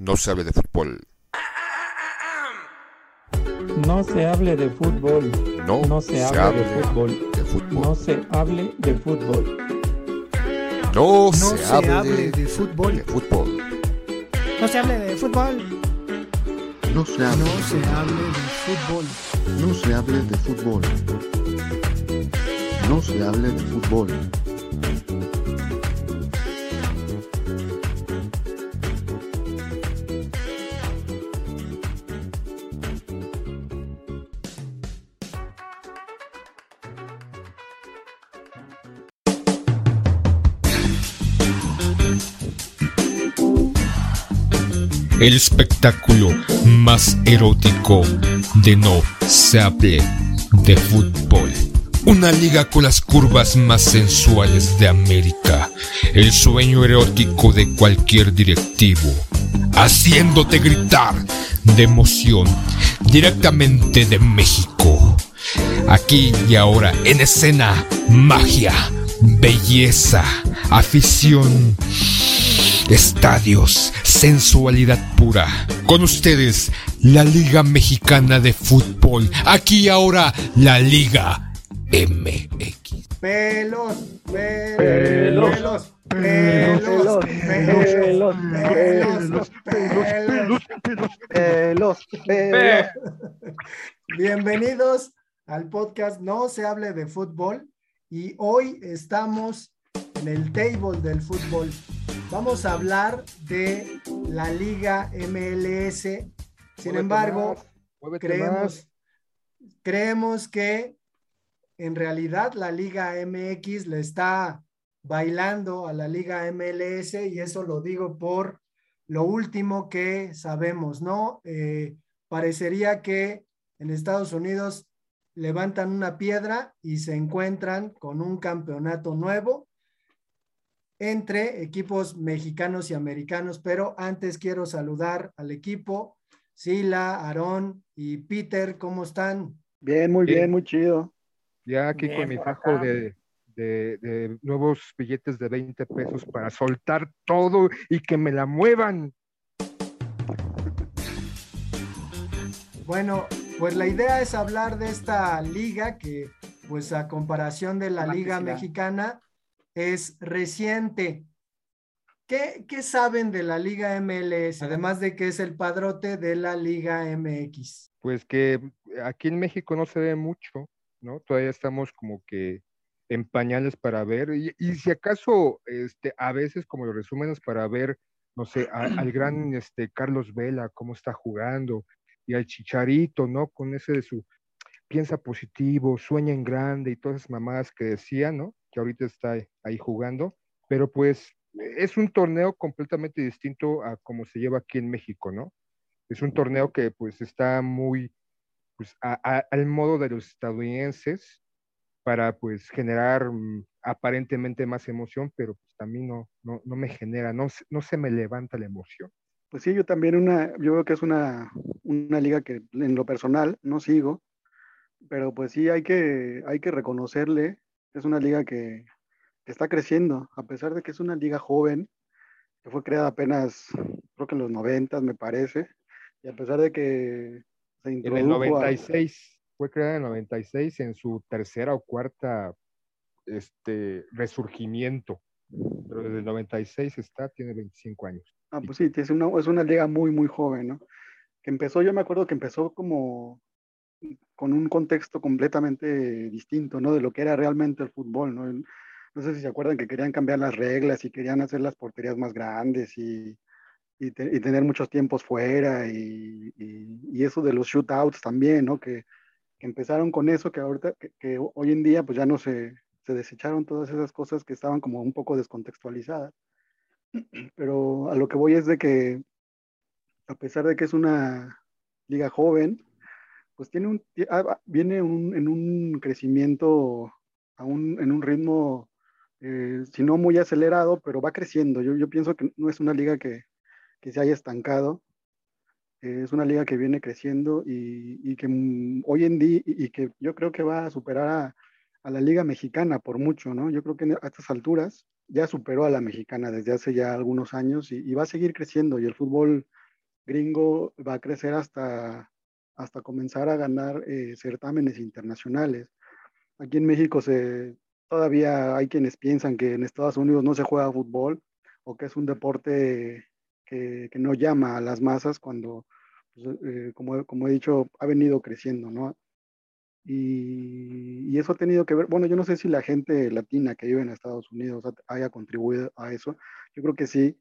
no se hable de fútbol. No se hable de fútbol. No, No se hable de fútbol. de fútbol. No se hable de fútbol. No, No se, hable, de fútbol. de fútbol. No se hable de fútbol. No se hable, No se hable de fútbol. no se hable de fútbol. No se hable de fútbol. El espectáculo más erótico de no se hable de fútbol. Una liga con las curvas más sensuales de América. El sueño erótico de cualquier directivo. Haciéndote gritar de emoción directamente de México. Aquí y ahora en escena, magia, belleza, afición estadios, sensualidad pura. Con ustedes, la Liga Mexicana de Fútbol. Aquí y ahora, la Liga MX. Pelos, pelos, Pelos, pelos, pelos, pelos, pelos, pelos, pelos, pelos. Bienvenidos al podcast No se hable de fútbol y hoy estamos en el table del fútbol. Vamos a hablar de la Liga MLS. Sin embargo, creemos, creemos que en realidad la Liga MX le está bailando a la Liga MLS y eso lo digo por lo último que sabemos, ¿no? Eh, parecería que en Estados Unidos levantan una piedra y se encuentran con un campeonato nuevo entre equipos mexicanos y americanos, pero antes quiero saludar al equipo, Sila, Aarón y Peter, ¿cómo están? Bien, muy Bien. bien, muy chido. Ya aquí Bien con mi fajo de, de- de nuevos billetes de 20 pesos para soltar todo y que me la muevan. Bueno, pues la idea es hablar de esta liga que, pues a comparación de la liga mexicana, es reciente. ¿Qué, qué saben de la liga MLS? Además de que es el padrote de la liga MX. Pues que aquí en México no se ve mucho, ¿no? Todavía estamos como que en pañales para ver. Y, si acaso, este, a veces como los resúmenes para ver, no sé, al gran este, Carlos Vela, cómo está jugando, y al Chicharito, ¿no? Con ese de su piensa positivo, sueña en grande y todas esas mamadas que decía, ¿no? Que ahorita está ahí jugando. Pero pues es un torneo completamente distinto a como se lleva aquí en México, ¿no? Es un torneo que pues está muy pues, a- a- al modo de los estadounidenses para pues generar mm, aparentemente más emoción, pero pues también no, no, no me genera, no, se- no se me levanta la emoción. Pues sí, yo también una, yo creo que es una, una liga que en lo personal no sigo, pero pues sí hay que, hay que reconocerle, es una liga que, que está creciendo, a pesar de que es una liga joven, que fue creada apenas, creo que en los 90 me parece, y a pesar de que se En el introdujo a- 96, fue creada en el 96 en su tercera o cuarta este, resurgimiento, pero desde el 96 está, tiene 25 años. Ah, pues sí, es una, es una liga muy, muy joven, ¿no? Que empezó, yo me acuerdo que empezó como con un contexto completamente distinto, ¿no? De lo que era realmente el fútbol, ¿no? No sé si se acuerdan que querían cambiar las reglas y querían hacer las porterías más grandes y, y, te- y tener muchos tiempos fuera y, y- y eso de los shootouts también, ¿no? Que, que empezaron con eso, que ahorita, que, que hoy en día pues ya no se, se desecharon todas esas cosas que estaban como un poco descontextualizadas pero a lo que voy es de que a pesar de que es una liga joven, pues tiene un, ah, viene un- en un crecimiento, a un- en un ritmo, eh, si no muy acelerado, pero va creciendo. Yo, yo pienso que no es una liga que, que se haya estancado, eh, es una liga que viene creciendo y, y que mm, hoy en día, y, que yo creo que va a superar a, la liga mexicana por mucho, ¿no? Yo creo que a estas alturas ya superó a la mexicana desde hace ya algunos años y va a seguir creciendo y el fútbol gringo va a crecer hasta, hasta comenzar a ganar eh, certámenes internacionales. Aquí en México todavía hay quienes piensan que en Estados Unidos no se juega fútbol o que es un deporte que, que no llama a las masas cuando, pues, eh, como, como, he dicho, ha venido creciendo, ¿no? Y, y, eso ha tenido que ver, bueno, yo no sé si la gente latina que vive en Estados Unidos haya contribuido a eso, yo creo que sí,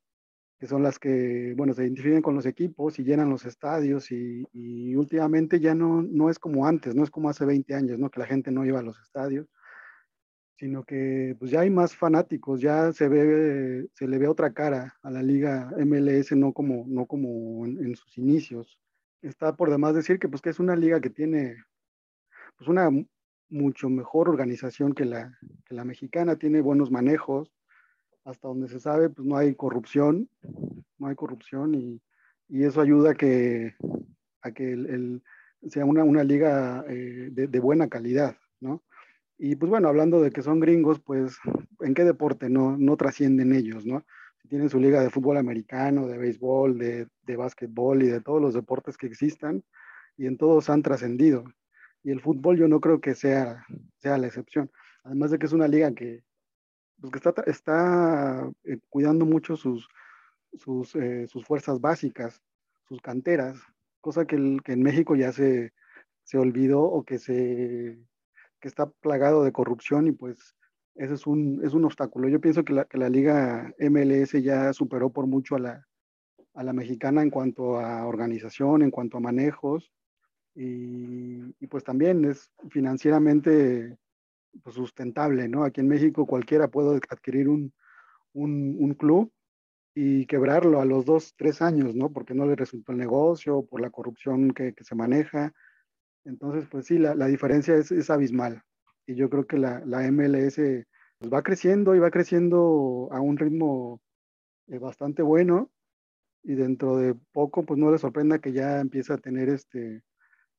que son las que, bueno, se identifican con los equipos y llenan los estadios y, y, últimamente ya no, no es como antes, no es como hace 20 años, ¿no? Que la gente no iba a los estadios, sino que pues ya hay más fanáticos, ya se ve, se le ve otra cara a la liga MLS, no como, no como en, en sus inicios. Está por demás decir que pues que es una liga que tiene pues una mucho mejor organización que la, que la mexicana, tiene buenos manejos, hasta donde se sabe, pues no hay corrupción, no hay corrupción y, y eso ayuda a que, a que el, sea una, una liga eh, de, buena calidad, ¿no? Y pues bueno, hablando de que son gringos, pues ¿en qué deporte no, no trascienden ellos, ¿no? Tienen su liga de fútbol americano, de béisbol, de, de básquetbol y de todos los deportes que existan, y en todos han trascendido. Y el fútbol yo no creo que sea, sea la excepción. Además de que es una liga que, pues que está, está eh, cuidando mucho sus, sus, eh, sus, fuerzas básicas, sus canteras, cosa que, el, que en México ya se, se, olvidó o que, se, que está plagado de corrupción y pues ese es un, es un obstáculo. Yo pienso que la, que la liga MLS ya superó por mucho a la, a la mexicana en cuanto a organización, en cuanto a manejos y, y pues también es financieramente pues, sustentable, ¿no? Aquí en México cualquiera puede adquirir un, un, club y quebrarlo a los dos, tres años, ¿no? Porque no le resultó el negocio, por la corrupción que, que se maneja. Entonces, pues sí, la, la diferencia es, es, abismal. Y yo creo que la, la MLS pues, va creciendo y va creciendo a un ritmo eh, bastante bueno. Y dentro de poco, pues no le sorprenda que ya empiece a tener este,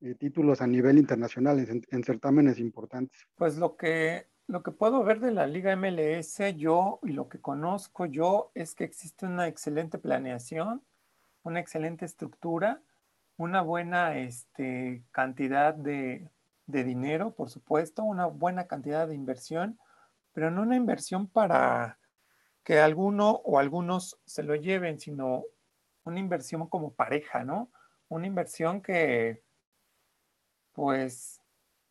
eh, títulos a nivel internacional en, en, certámenes importantes. Pues lo que, lo que puedo ver de la Liga MLS, yo y lo que conozco yo es que existe una excelente planeación, una excelente estructura, una buena este, cantidad de, de dinero, por supuesto, una buena cantidad de inversión, pero no una inversión para que alguno o algunos se lo lleven, sino una inversión como pareja, ¿no? Una inversión que, pues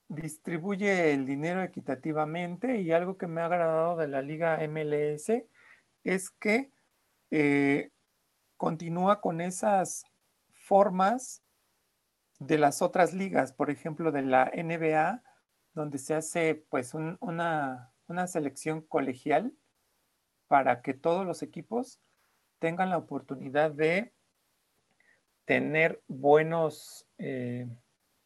distribuye el dinero equitativamente y algo que me ha agradado de la liga MLS es que eh, continúa con esas formas de las otras ligas, por ejemplo, de la NBA, donde se hace pues un, una, una, selección colegial para que todos los equipos tengan la oportunidad de tener buenos eh,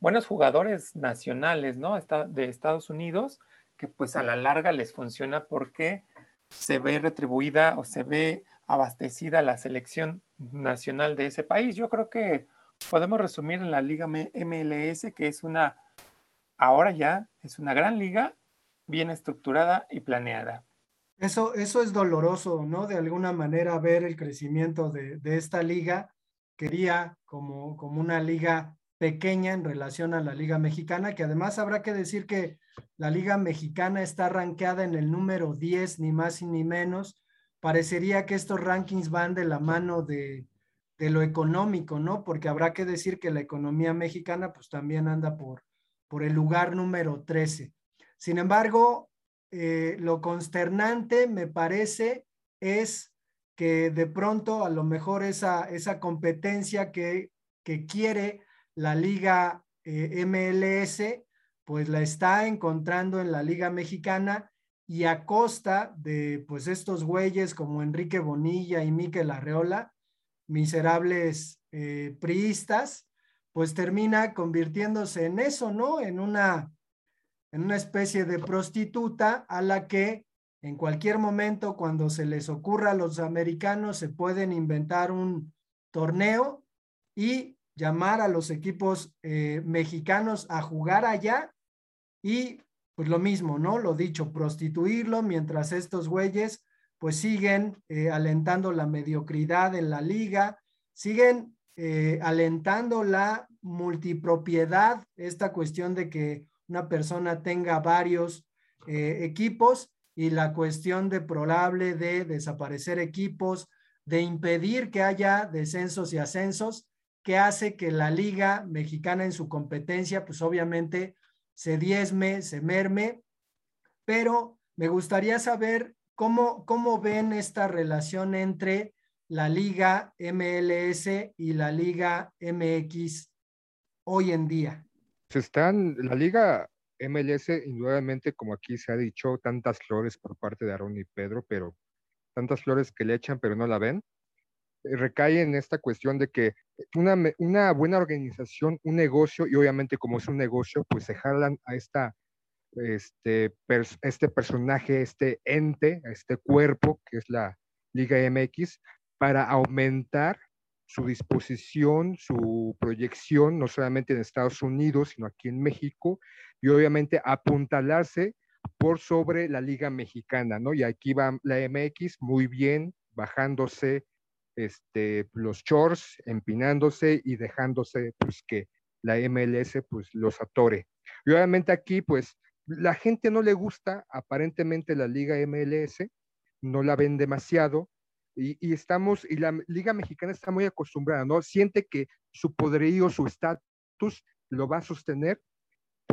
buenos jugadores nacionales, ¿no? De Estados Unidos, que pues a la larga les funciona porque se ve retribuida o se ve abastecida la selección nacional de ese país. Yo creo que podemos resumir en la liga MLS que es una, ahora ya, es una gran liga, bien estructurada y planeada. Eso, eso es doloroso, ¿no? De alguna manera ver el crecimiento de, de esta liga. Quería como, como una liga pequeña en relación a la Liga Mexicana, que además habrá que decir que la Liga Mexicana está rankeada en el número 10, ni más ni menos. Parecería que estos rankings van de la mano de, de lo económico, ¿no? Porque habrá que decir que la economía mexicana pues también anda por, por el lugar número 13. Sin embargo, eh, lo consternante me parece es que de pronto a lo mejor esa, esa competencia que, que quiere la liga eh, MLS, pues la está encontrando en la liga mexicana y a costa de pues estos güeyes como Enrique Bonilla y Miquel Arreola, miserables eh, priistas, pues termina convirtiéndose en eso, ¿no? En una, en una especie de prostituta a la que en cualquier momento, cuando se les ocurra a los americanos, se pueden inventar un torneo y llamar a los equipos eh, mexicanos a jugar allá y pues lo mismo, ¿no? Lo dicho, prostituirlo mientras estos güeyes pues siguen eh, alentando la mediocridad en la liga, siguen eh, alentando la multipropiedad, esta cuestión de que una persona tenga varios equipos y la cuestión de probable de desaparecer equipos, de impedir que haya descensos y ascensos, que hace que la liga mexicana en su competencia, pues obviamente se diezme, se merme, pero me gustaría saber cómo, cómo ven esta relación entre la liga MLS y la liga MX hoy en día. Se están, la liga MLS, indudablemente, como aquí se ha dicho, tantas flores por parte de Aaron y Pedro, pero tantas flores que le echan, pero no la ven, recae en esta cuestión de que una, una buena organización, un negocio, y obviamente como es un negocio, pues se jalan a esta, este, este personaje, este ente, a este cuerpo que es la Liga MX, para aumentar su disposición, su proyección, no solamente en Estados Unidos, sino aquí en México, y obviamente apuntalarse por sobre la Liga Mexicana, ¿no? Y aquí va la MX muy bien, bajándose este, los chores, empinándose y dejándose pues que la MLS pues los atore. Y obviamente aquí pues la gente no le gusta aparentemente la Liga MLS, no la ven demasiado, y, estamos, y la Liga Mexicana está muy acostumbrada, ¿no? Siente que su poderío, su estatus lo va a sostener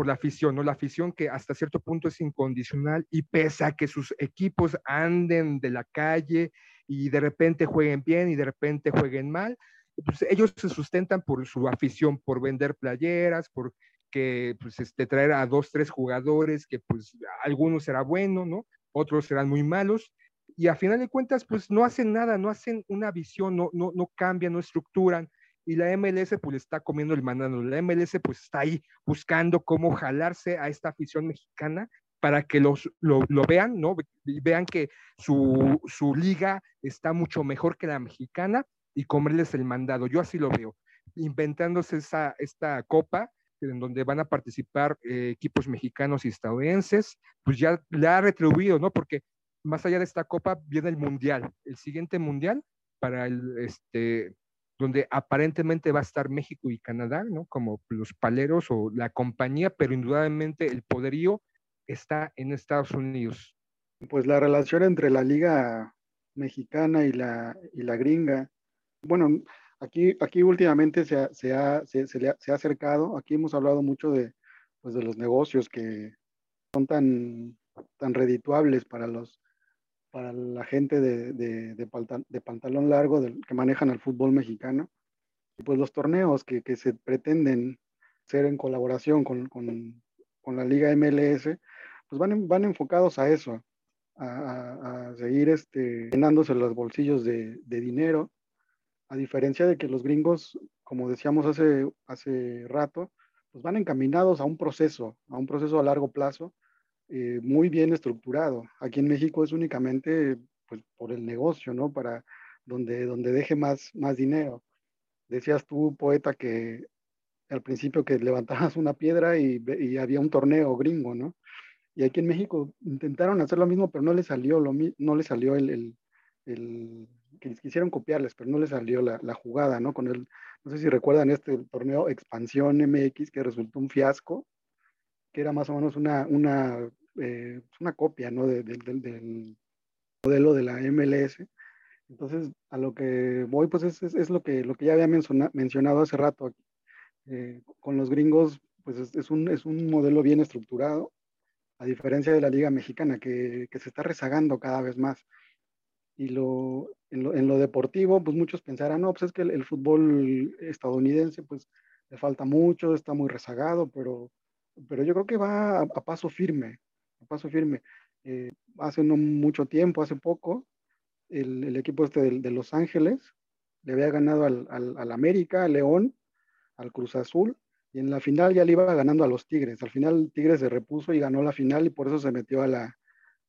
por la afición, ¿no? La afición que hasta cierto punto es incondicional y pese a que sus equipos anden de la calle y de repente jueguen bien y de repente jueguen mal, pues ellos se sustentan por su afición, por vender playeras, por que pues este, traer a dos, tres jugadores que pues algunos será bueno, ¿no? Otros serán muy malos, y a final de cuentas, pues no hacen nada, no hacen una visión, no, no, no cambian, no estructuran. Y la MLS pues está comiendo el manano. La MLS pues está ahí buscando cómo jalarse a esta afición mexicana para que los, lo, vean, ¿no? Vean que su, su liga está mucho mejor que la mexicana y comerles el mandado. Yo así lo veo. Inventándose esa, esta copa en donde van a participar eh, equipos mexicanos y estadounidenses, pues ya le ha retribuido, ¿no? Porque más allá de esta copa viene el mundial, el siguiente mundial para el, este, donde aparentemente va a estar México y Canadá, ¿no? Como los paleros o la compañía, pero indudablemente el poderío está en Estados Unidos. Pues la relación entre la liga mexicana y la, y la gringa, bueno, aquí, aquí últimamente se ha, se, ha, se, ha, se ha acercado, aquí hemos hablado mucho de, pues de los negocios que son tan, tan redituables para los, para la gente de, de, pantalón largo que manejan el fútbol mexicano. Y pues los torneos que, se pretenden ser en colaboración con, con, con, la Liga MLS, pues van, van enfocados a eso, a, a, seguir este, llenándose los bolsillos de, de, dinero, a diferencia de que los gringos, como decíamos hace, hace rato, pues van encaminados a un proceso, a un proceso a largo plazo, eh, muy bien estructurado. Aquí en México es únicamente pues, por el negocio, ¿no? Para donde, donde deje más, más dinero. Decías tú, poeta, que al principio que levantabas una piedra y, y había un torneo gringo, ¿no? Y aquí en México intentaron hacer lo mismo, pero no les salió, lo, no les salió el, el, el que quisieron copiarles, pero no les salió la, la, jugada, ¿no? Con el, no sé si recuerdan este torneo Expansión MX que resultó un fiasco, que era más o menos una, una eh, una copia ¿no? de, del modelo de la MLS. Entonces, a lo que voy, pues es, es, lo, que, lo que ya había mencionado hace rato. Eh, con los gringos, pues es, es, un, es un modelo bien estructurado, a diferencia de la Liga Mexicana, que, que se está rezagando cada vez más. Y lo, en, lo, en, lo, deportivo, pues muchos pensarán, no, pues es que el, el fútbol estadounidense, pues le falta mucho, está muy rezagado, pero, pero yo creo que va a, a paso firme paso firme. Eh, hace no mucho tiempo, hace poco, el, equipo este de, de, Los Ángeles le había ganado al, al, al, América, al León, al Cruz Azul, y en la final ya le iba ganando a los Tigres. Al final Tigres se repuso y ganó la final y por eso se metió a la,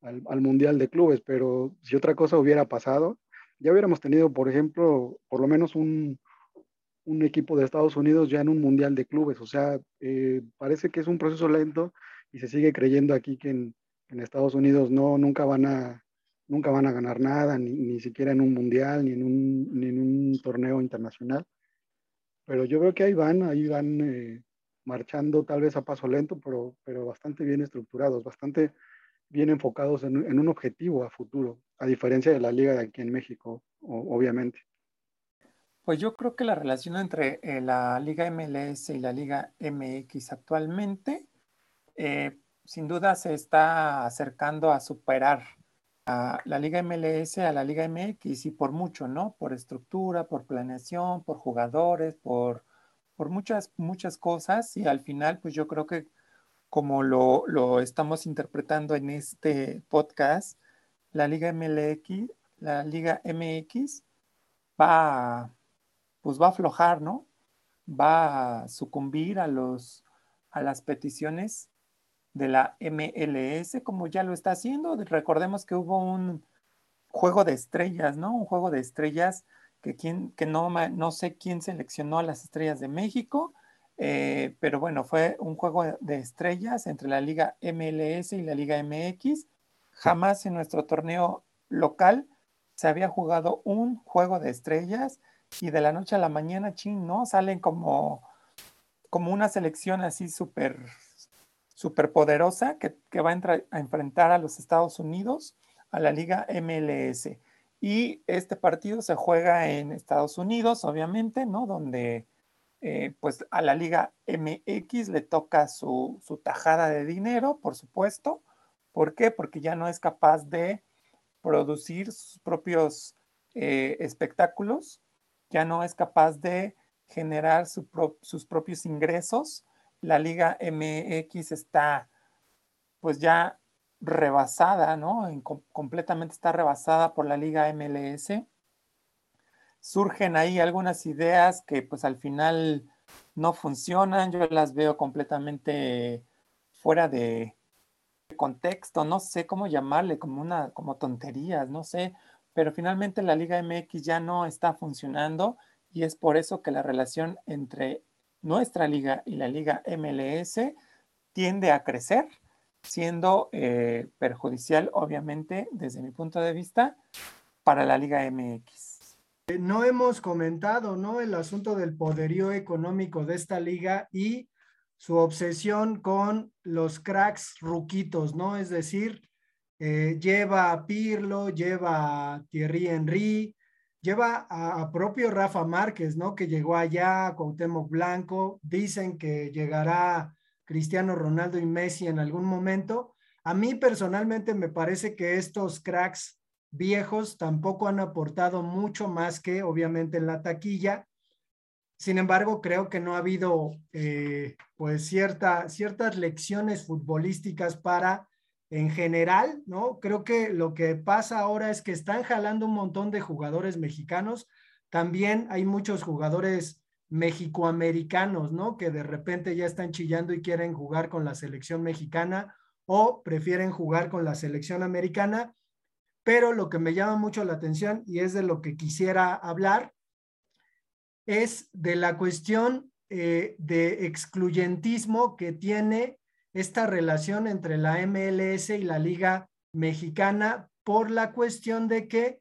al, al Mundial de Clubes. Pero si otra cosa hubiera pasado, ya hubiéramos tenido, por ejemplo, por lo menos un, un equipo de Estados Unidos ya en un Mundial de Clubes. O sea, eh, parece que es un proceso lento y se sigue creyendo aquí que en, en Estados Unidos no, nunca van a, nunca van a ganar nada, ni, ni siquiera en un mundial, ni en un, ni en un torneo internacional. pero yo veo que ahí van, ahí van eh, marchando tal vez a paso lento, pero, pero bastante bien estructurados, bastante bien enfocados en, en un objetivo a futuro, a diferencia de la liga de aquí en México, o- obviamente. Pues yo creo que la relación entre eh, la Liga MLS y la Liga MX actualmente, eh, sin duda se está acercando a superar a la Liga MLS a la Liga MX y por mucho, ¿no? Por estructura, por planeación, por jugadores, por, por muchas, muchas cosas y al final, pues yo creo que como lo, lo estamos interpretando en este podcast, la Liga MLX, la Liga MX va pues va a aflojar, ¿no? Va a sucumbir a, los, a las peticiones de la MLS, como ya lo está haciendo. Recordemos que hubo un juego de estrellas, ¿no? Un juego de estrellas que, que no, no sé quién seleccionó a las estrellas de México, eh, pero bueno, fue un juego de estrellas entre la Liga MLS y la Liga MX. Jamás en nuestro torneo local se había jugado un juego de estrellas y de la noche a la mañana, ching, ¿no? Salen como, como una selección así súper super poderosa que, que va a, entrar, a, enfrentar a los Estados Unidos, a la Liga MLS. Y este partido se juega en Estados Unidos, obviamente, ¿no? Donde eh, pues a la Liga MX le toca su, su tajada de dinero, por supuesto. ¿Por qué? Porque ya no es capaz de producir sus propios eh, espectáculos ya no es capaz de generar sus propios ingresos. La Liga MX está pues ya rebasada, ¿no? En, com completamente está rebasada por la Liga MLS. Surgen ahí algunas ideas que pues al final no funcionan, yo las veo completamente fuera de contexto, no sé cómo llamarle, como una, como tonterías, no sé, pero finalmente la Liga MX ya no está funcionando y es por eso que la relación entre nuestra liga y la Liga MLS tiende a crecer, siendo eh, perjudicial, obviamente, desde mi punto de vista, para la Liga MX. No hemos comentado, ¿no? El asunto del poderío económico de esta liga y su obsesión con los cracks ruquitos, ¿no? Es decir, eh, lleva a Pirlo, lleva a Thierry Henry, lleva a, propio Rafa Márquez, ¿no? Que llegó allá, Cuauhtémoc Blanco, dicen que llegará Cristiano Ronaldo y Messi en algún momento. A mí personalmente me parece que estos cracks viejos tampoco han aportado mucho más que obviamente en la taquilla. Sin embargo, creo que no ha habido eh, pues cierta, ciertas lecciones futbolísticas para en general, ¿no? Creo que lo que pasa ahora es que están jalando un montón de jugadores mexicanos. También hay muchos jugadores mexicoamericanos, ¿no? Que de repente ya están chillando y quieren jugar con la selección mexicana o prefieren jugar con la selección americana. Pero lo que me llama mucho la atención y es de lo que quisiera hablar es de la cuestión eh, de excluyentismo que tiene esta relación entre la MLS y la Liga Mexicana por la cuestión de que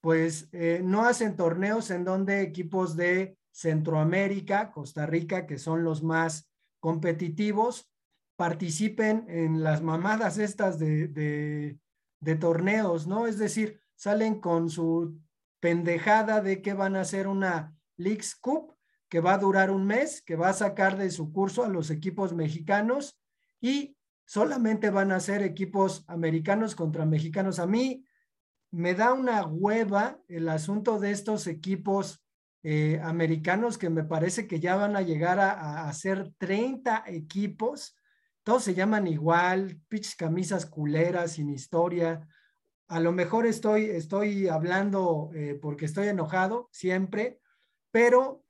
pues eh, no hacen torneos en donde equipos de Centroamérica, Costa Rica, que son los más competitivos, participen en las mamadas estas de, de, torneos, ¿no? Es decir, salen con su pendejada de que van a hacer una Leagues Cup que va a durar un mes, que va a sacar de su curso a los equipos mexicanos y solamente van a ser equipos americanos contra mexicanos. A mí me da una hueva el asunto de estos equipos eh, americanos que me parece que ya van a llegar a, a ser 30 equipos. Todos se llaman igual, pitch camisas culeras, sin historia. A lo mejor estoy, estoy hablando eh, porque estoy enojado siempre, pero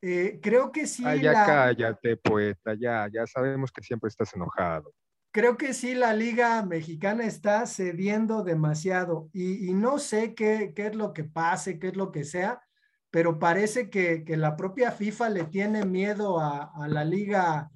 eh, creo que sí. Ah, ya la, cállate, poeta, ya, ya sabemos que siempre estás enojado. Creo que sí, la Liga Mexicana está cediendo demasiado y, y no sé qué, qué, es lo que pase, qué es lo que sea, pero parece que, que la propia FIFA le tiene miedo a, a la liga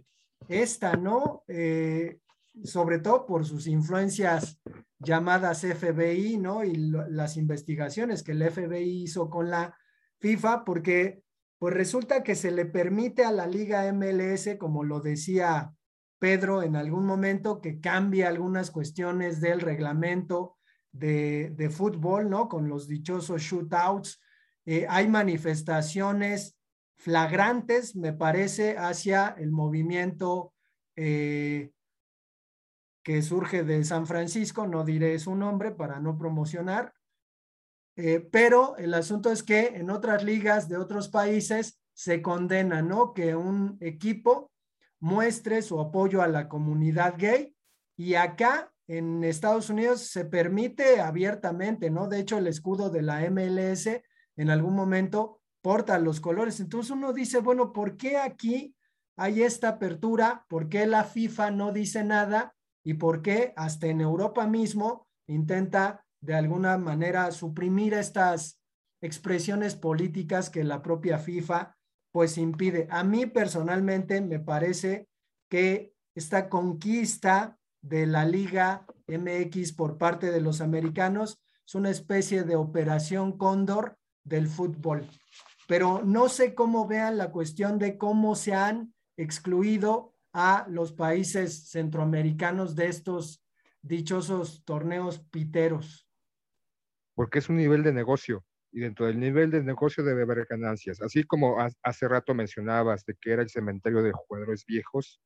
esta, ¿no? Eh, sobre todo por sus influencias llamadas FBI, ¿no? Y lo, las investigaciones que el FBI hizo con la FIFA, porque pues resulta que se le permite a la Liga MLS, como lo decía Pedro en algún momento, que cambie algunas cuestiones del reglamento de, de fútbol, ¿no? Con los dichosos shootouts. Eh, hay manifestaciones flagrantes, me parece, hacia el movimiento eh, que surge de San Francisco, no diré su nombre para no promocionar, eh, pero el asunto es que en otras ligas de otros países se condena, ¿no? Que un equipo muestre su apoyo a la comunidad gay y acá en Estados Unidos se permite abiertamente, ¿no? De hecho, el escudo de la MLS en algún momento porta los colores. Entonces uno dice, bueno, ¿por qué aquí hay esta apertura? ¿Por qué la FIFA no dice nada? ¿Y por qué hasta en Europa mismo intenta de alguna manera suprimir estas expresiones políticas que la propia FIFA pues impide? A mí personalmente me parece que esta conquista de la Liga MX por parte de los americanos es una especie de operación cóndor del fútbol. Pero no sé cómo vean la cuestión de cómo se han excluido a los países centroamericanos de estos dichosos torneos piteros. Porque es un nivel de negocio y dentro del nivel de negocio debe haber ganancias. Así como hace rato mencionabas de que era el cementerio de jugadores viejos,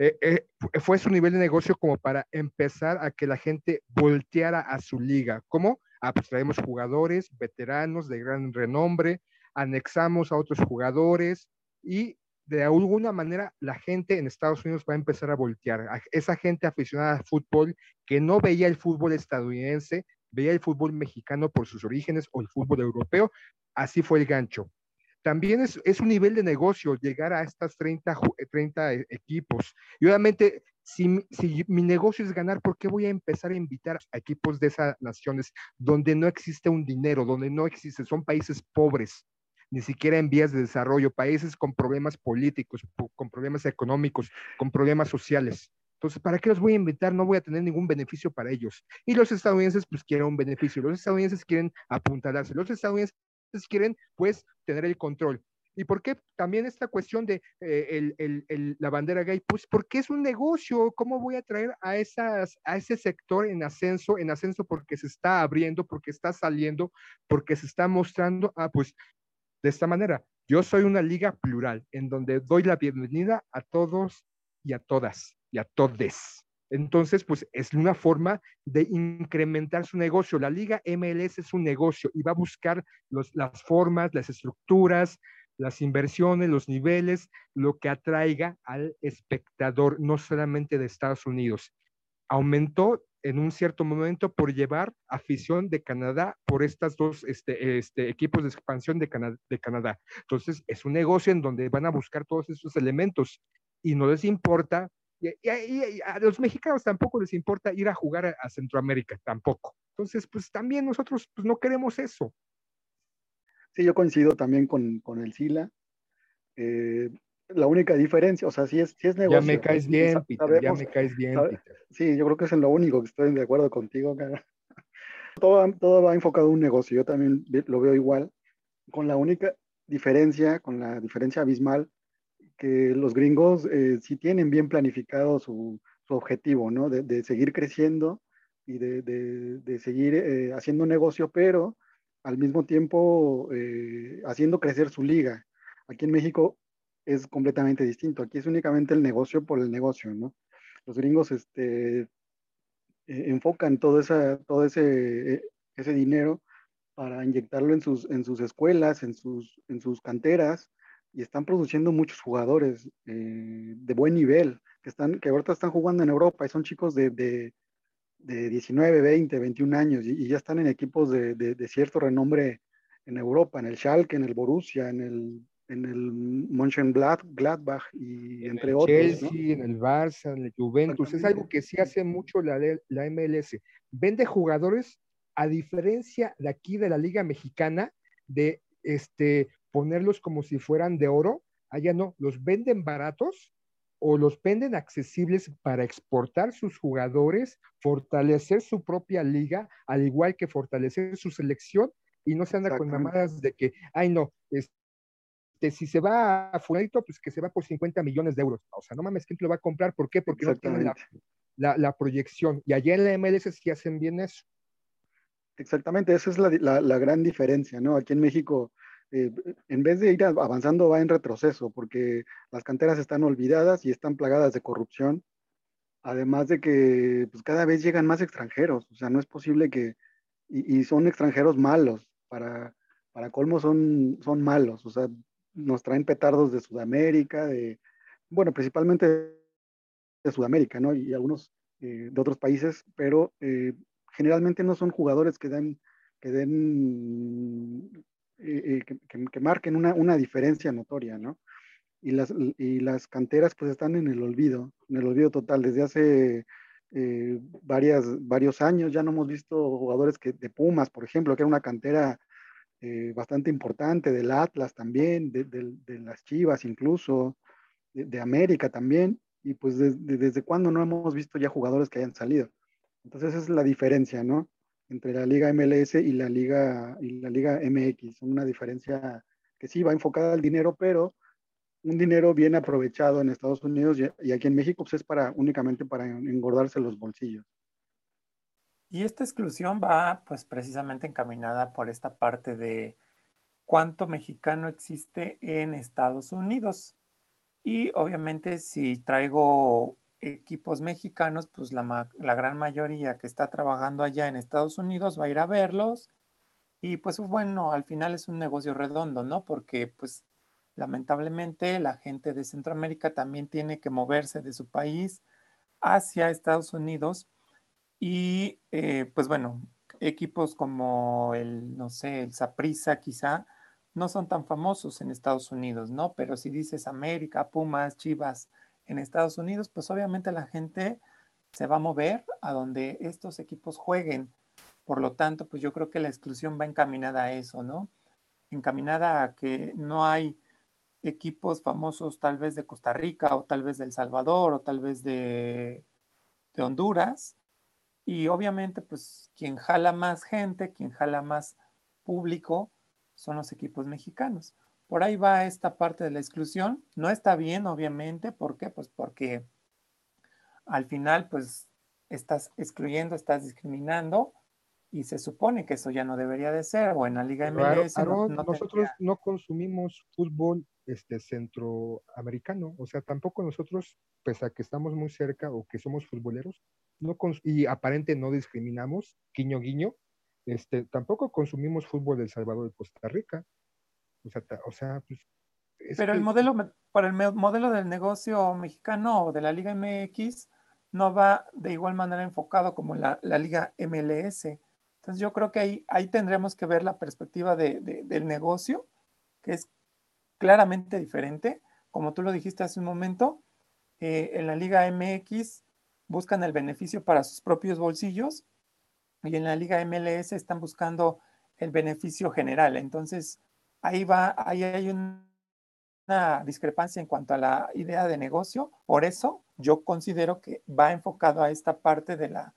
eh, eh, fue su nivel de negocio como para empezar a que la gente volteara a su liga. ¿Cómo? Ah, pues jugadores, veteranos de gran renombre, anexamos a otros jugadores y de alguna manera la gente en Estados Unidos va a empezar a voltear. esa gente aficionada al fútbol que no veía el fútbol estadounidense, veía el fútbol mexicano por sus orígenes o el fútbol europeo, así fue el gancho. También es, es un nivel de negocio llegar a estas 30, 30 e, equipos. Y obviamente si, si, mi negocio es ganar, ¿por qué voy a empezar a invitar a equipos de esas naciones donde no existe un dinero, donde no existe, son países pobres, ni siquiera en vías de desarrollo, países con problemas políticos, con problemas económicos, con problemas sociales? Entonces, ¿para qué los voy a invitar? No voy a tener ningún beneficio para ellos. Y los estadounidenses, pues quieren un beneficio. Los estadounidenses quieren apuntalarse. Los estadounidenses quieren, pues, tener el control. ¿Y por qué también esta cuestión de eh, el, el, la bandera gay? Pues porque es un negocio. ¿Cómo voy a traer a, esas, a ese sector en ascenso? En ascenso porque se está abriendo, porque está saliendo, porque se está mostrando. Ah, pues de esta manera. Yo soy una liga plural en donde doy la bienvenida a todos y a todas y a todes. Entonces, pues es una forma de incrementar su negocio. La liga MLS es un negocio y va a buscar las formas, las estructuras, las inversiones, los niveles, lo que atraiga al espectador, no solamente de Estados Unidos. Aumentó en un cierto momento por llevar afición de Canadá por estas dos este, este, equipos de expansión de, de Canadá. Entonces, es un negocio en donde van a buscar todos esos elementos y no les importa y, a los mexicanos tampoco les importa ir a jugar a, Centroamérica, tampoco. Entonces, pues también nosotros pues, no queremos eso. Sí, yo coincido también con, con el Sila. Eh, la única diferencia, o sea, si es, si es negocio. Ya me caes bien, Peter, ya me caes bien, Peter. Sí, yo creo que es en lo único que estoy de acuerdo contigo. Todo, todo va enfocado en un negocio, yo también lo veo igual, con la única diferencia, con la diferencia abismal que los gringos eh, sí tienen bien planificado su, su objetivo, ¿no? De, de, seguir creciendo y de, de seguir eh, haciendo negocio, pero al mismo tiempo eh, haciendo crecer su liga. Aquí en México es completamente distinto. Aquí es únicamente el negocio por el negocio, ¿no? Los gringos este, enfocan todo, esa, todo ese, ese dinero para inyectarlo en sus, en sus escuelas, en sus, en sus canteras, y están produciendo muchos jugadores eh, de buen nivel, que, están, que ahorita están jugando en Europa y son chicos de, de, de 19, 20, 21 años y, ya están en equipos de, de, cierto renombre en Europa, en el Schalke, en el Borussia, en el, en el Mönchengladbach y en entre el otros. Chelsea, en el Barça, en el Juventus, es algo que sí hace mucho la, la MLS. Vende jugadores, a diferencia de aquí de la Liga Mexicana, de este, ponerlos como si fueran de oro, allá no, los venden baratos o los venden accesibles para exportar sus jugadores, fortalecer su propia liga, al igual que fortalecer su selección y no se anda con mamadas de que, ay no, este, si se va a Fulanito, pues que se va por 50 millones de euros. O sea, no mames, ¿quién te lo va a comprar? ¿Por qué? Porque no tiene la, la- la proyección. Y allá en la MLS sí hacen bien eso. Exactamente, esa es la, la- la gran diferencia, ¿no? Aquí en México, eh, en vez de ir avanzando, va en retroceso, porque las canteras están olvidadas y están plagadas de corrupción, además de que pues, cada vez llegan más extranjeros, o sea, no es posible que, y, son extranjeros malos, para, para colmo son, son malos, o sea, nos traen petardos de Sudamérica, de, bueno, principalmente de Sudamérica, ¿no? Y algunos eh, de otros países, pero eh, generalmente no son jugadores que den, que den, eh, que, que- que marquen una, una diferencia notoria, ¿no? Y las, y las canteras pues están en el olvido, en el olvido total. Desde hace eh, varias, varios años ya no hemos visto jugadores que, de Pumas, por ejemplo, que era una cantera eh, bastante importante, del Atlas también, de, de- de las Chivas incluso, de, de América también, y pues desde cuándo no hemos visto ya jugadores que hayan salido. Entonces esa es la diferencia, ¿no? Entre la Liga MLS y la Liga, y la Liga MX. Una diferencia que sí va enfocada al dinero, pero un dinero bien aprovechado en Estados Unidos y, aquí en México pues es para únicamente para engordarse los bolsillos. Y esta exclusión va pues precisamente encaminada por esta parte de cuánto mexicano existe en Estados Unidos. Y obviamente si traigo equipos mexicanos, pues la, la gran mayoría que está trabajando allá en Estados Unidos va a ir a verlos. Y pues bueno, al final es un negocio redondo, ¿no? Porque pues lamentablemente la gente de Centroamérica también tiene que moverse de su país hacia Estados Unidos y eh, pues bueno, equipos como el, no sé, el Saprissa quizá, no son tan famosos en Estados Unidos, ¿no? Pero si dices América, Pumas, Chivas en Estados Unidos, pues obviamente la gente se va a mover a donde estos equipos jueguen. Por lo tanto, pues yo creo que la exclusión va encaminada a eso, ¿no? Encaminada a que no hay equipos famosos tal vez de Costa Rica o tal vez de El Salvador o tal vez de, de Honduras, y obviamente, pues quien jala más gente, quien jala más público, son los equipos mexicanos. Por ahí va esta parte de la exclusión. No está bien, obviamente. ¿Por qué? Pues porque al final, pues estás excluyendo, estás discriminando y se supone que eso ya no debería de ser. O en la Liga MLS no- Aaron, no nosotros tendría- no consumimos fútbol este, centroamericano, o sea, tampoco nosotros, pese a que estamos muy cerca o que somos futboleros, no y aparente no discriminamos, guiño, guiño, este, tampoco consumimos fútbol de El Salvador y Costa Rica. Ta- o sea pues, es Pero que- el modelo, para el modelo del negocio mexicano o de la Liga MX no va de igual manera enfocado como la, la Liga MLS. Entonces yo creo que ahí, ahí tendremos que ver la perspectiva de- de- del negocio, que es claramente diferente. Como tú lo dijiste hace un momento, eh, en la Liga MX buscan el beneficio para sus propios bolsillos y en la Liga MLS están buscando el beneficio general. Entonces, ahí va, ahí hay un- una discrepancia en cuanto a la idea de negocio. Por eso yo considero que va enfocado a esta parte de la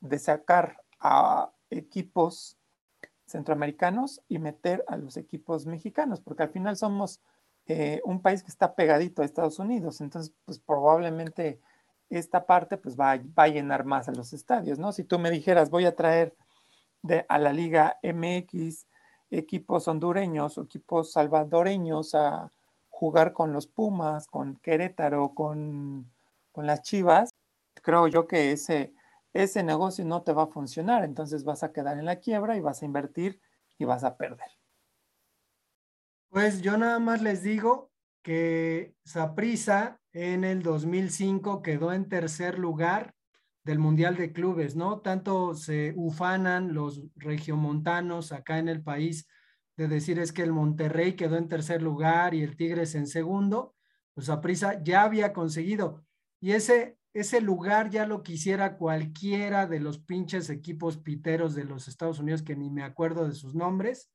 de sacar a equipos centroamericanos y meter a los equipos mexicanos, porque al final somos eh, un país que está pegadito a Estados Unidos, entonces pues probablemente esta parte pues va, va a llenar más a los estadios, ¿no? Si tú me dijeras voy a traer de, a la Liga MX equipos hondureños o equipos salvadoreños a jugar con los Pumas, con Querétaro, con, con las Chivas, creo yo que ese, ese negocio no te va a funcionar, entonces vas a quedar en la quiebra y vas a invertir y vas a perder. Pues yo nada más les digo que Saprissa en el 2005 quedó en tercer lugar del Mundial de Clubes, ¿no? Tanto se ufanan los regiomontanos acá en el país de decir es que el Monterrey quedó en tercer lugar y el Tigres en segundo, pues Saprissa ya había conseguido. Y ese, ese lugar ya lo quisiera cualquiera de los pinches equipos piteros de los Estados Unidos que ni me acuerdo de sus nombres.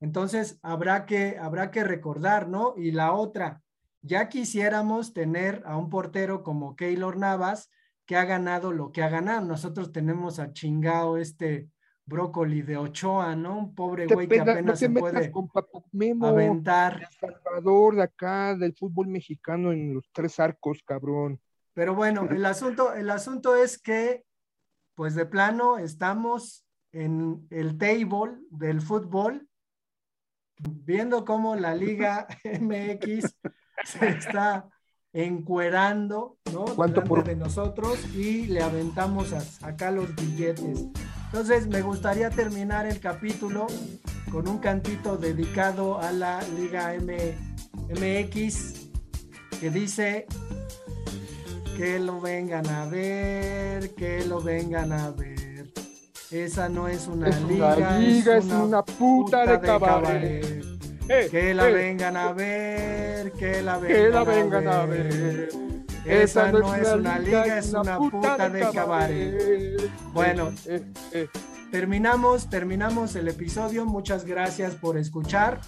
Entonces, habrá que, habrá que recordar, ¿no? Y la otra, ya quisiéramos tener a un portero como Keylor Navas, que ha ganado lo que ha ganado. Nosotros tenemos a chingado este brócoli de Ochoa, ¿no? Un pobre güey que pena- apenas no se puede con Papu Memo, aventar. El conservador de acá, del fútbol mexicano en los tres arcos, cabrón. Pero bueno, el asunto, el asunto es que, pues de plano, estamos en el table del fútbol, viendo cómo la Liga MX se está encuerando, ¿no? ¿Cuánto Delante por- de nosotros y le aventamos a- acá los billetes. Entonces, me gustaría terminar el capítulo con un cantito dedicado a la Liga M- MX que dice que lo vengan a ver, que lo vengan a ver. Esa no es una Es liga, una liga, es una puta de cabaret. Eh, Que la eh, vengan a ver, que la vengan, Que la vengan a ver. Esa no es una liga, es una puta de cabaret. Bueno. Eh, eh, Terminamos, terminamos el episodio. Muchas gracias por escuchar.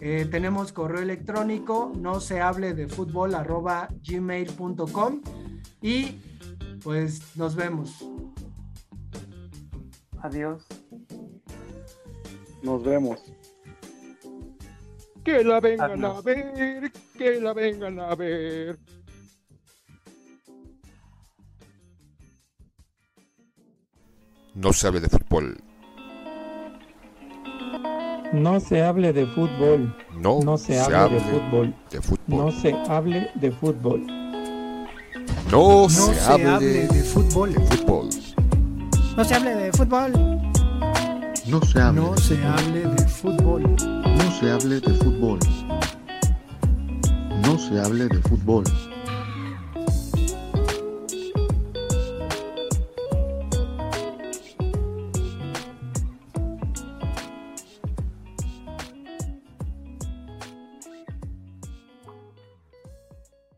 Eh, tenemos correo electrónico, no se hable de fútbol arroba gmail.com y pues nos vemos. Adiós. Nos vemos. Que la vengan a ver, que la vengan a ver. No se hable de fútbol. No se hable de fútbol. No, No se hable de fútbol. de fútbol. No se hable de fútbol. No, No se, se hable, hable de fútbol. de fútbol. No se hable de fútbol. No se hable. No se hable de fútbol. No se hable de fútbol. No se hable de fútbol.